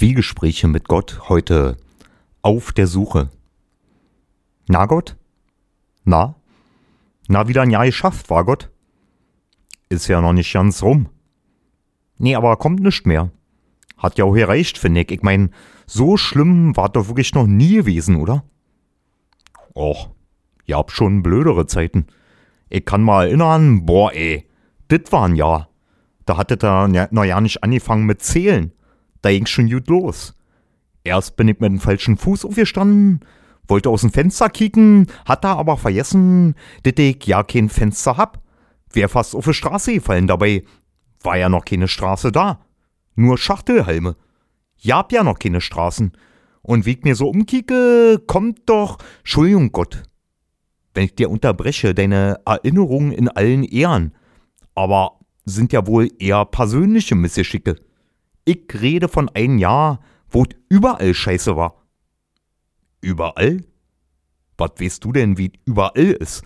Zwiegespräche mit Gott heute auf der Suche. Na Gott? Na? Na, wieder ein Jahr geschafft, war Gott? Ist ja noch nicht ganz rum. Nee, aber kommt nicht mehr. Hat ja auch gereicht, finde ich. Ich mein, so schlimm war doch wirklich noch nie gewesen, oder? Och, ihr habt schon blödere Zeiten. Ich kann mal erinnern, boah ey, dit war ein Jahr. Da hattet ihr noch ja nicht angefangen mit Zählen. Da ging's schon gut los. Erst bin ich mit dem falschen Fuß aufgestanden, wollte aus dem Fenster kicken, hat da aber vergessen, dass ich ja kein Fenster hab. Wär fast auf die Straße gefallen, dabei war ja noch keine Straße da. Nur Schachtelhalme. Ja, hab ja noch keine Straßen. Und wie ich mir so umkicke, kommt doch, Entschuldigung Gott, wenn ich dir unterbreche, deine Erinnerungen in allen Ehren. Aber sind ja wohl eher persönliche Missgeschicke. Ich rede von einem Jahr, wo überall scheiße war. Überall? Was weißt du denn, wie überall ist?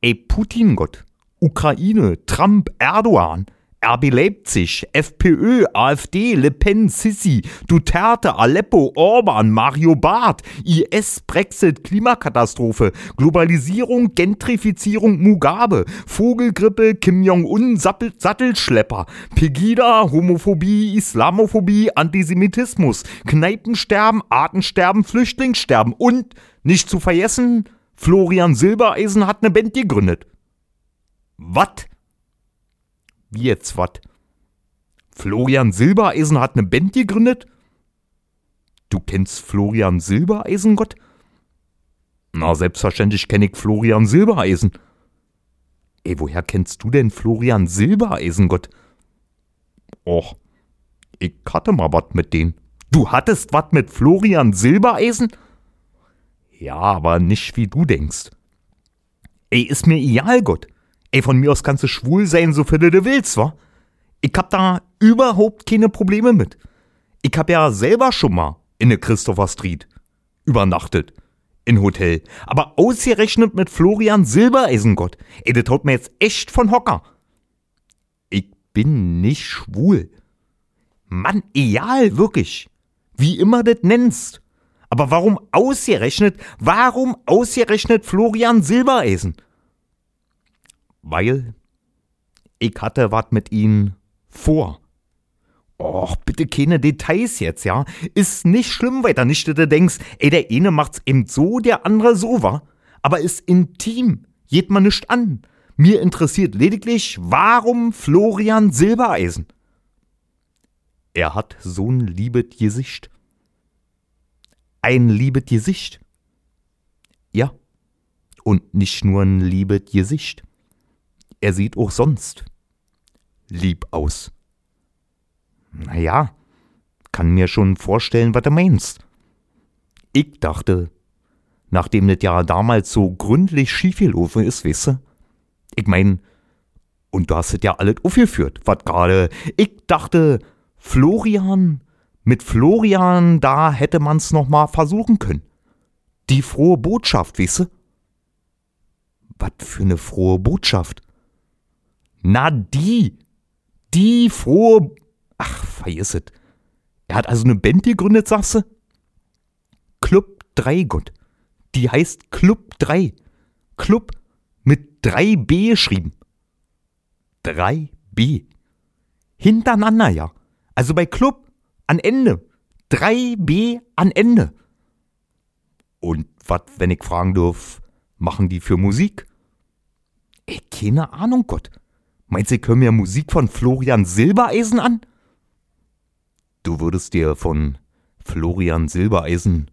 Ey, Putin Gott, Ukraine, Trump, Erdogan, RB Leipzig, FPÖ, AfD, Le Pen, Sissi, Duterte, Aleppo, Orban, Mario Barth, IS, Brexit, Klimakatastrophe, Globalisierung, Gentrifizierung, Mugabe, Vogelgrippe, Kim Jong-un, Sattelschlepper, Pegida, Homophobie, Islamophobie, Antisemitismus, Kneipensterben, Artensterben, Flüchtlingssterben und, nicht zu vergessen, Florian Silbereisen hat eine Band gegründet. Was? Wie jetzt was? Florian Silbereisen hat eine Band gegründet? Du kennst Florian Silbereisen, Gott? Na, selbstverständlich kenne ich Florian Silbereisen. Ey, woher kennst du denn Florian Silbereisen, Gott? Och, ich hatte mal was mit denen. Du hattest was mit Florian Silbereisen? Ja, aber nicht wie du denkst. Ey, ist mir egal, Gott. Ey, von mir aus kannst du schwul sein, so viel du willst, wa? Ich hab da überhaupt keine Probleme mit. Ich hab ja selber schon mal in der Christopher Street übernachtet. In Hotel. Aber ausgerechnet mit Florian Silbereisengott. Ey, das haut mir jetzt echt von Hocker. Ich bin nicht schwul. Mann, egal, wirklich. Wie immer das nennst. Aber warum ausgerechnet, warum ausgerechnet Florian Silbereisen? Weil ich hatte was mit ihnen vor. Och, bitte keine Details jetzt, ja? Ist nicht schlimm weiter, nicht, dass du denkst, ey, der eine macht's eben so, der andere so, wa? Aber ist intim, geht man nicht an. Mir interessiert lediglich, warum Florian Silbereisen? Er hat so ein liebet Gesicht. Ein liebet Gesicht. Ja. Und nicht nur ein liebet Gesicht er sieht auch sonst lieb aus. Naja, kann mir schon vorstellen, was du meinst. Ich dachte, nachdem das ja damals so gründlich schiefgelaufen ist, weißt? Ich mein, und du hast es ja alles aufgeführt, was gerade. Ich dachte, Florian, mit Florian, da hätte man's noch mal versuchen können. Die frohe Botschaft, weißt du? Was für eine frohe Botschaft? Na, die. Die frohe. Ach, vergiss es. Er hat also eine Band gegründet, sagst du? Club 3, Gott. Die heißt Club 3. Club mit 3b geschrieben. 3b. Hintereinander, ja. Also bei Club an Ende. 3b an Ende. Und was, wenn ich fragen dürf, machen die für Musik? Ey, keine Ahnung, Gott. Meinst du, können mir Musik von Florian Silbereisen an? Du würdest dir von Florian Silbereisen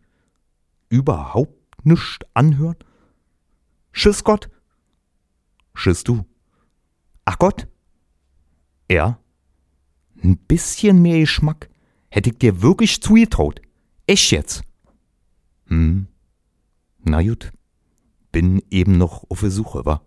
überhaupt nichts anhören? Schiss Gott? Schiss du? Ach Gott? Ja? Ein bisschen mehr Geschmack hätte ich dir wirklich zugetraut. Echt jetzt? Hm. Na gut. Bin eben noch auf der Suche, wa?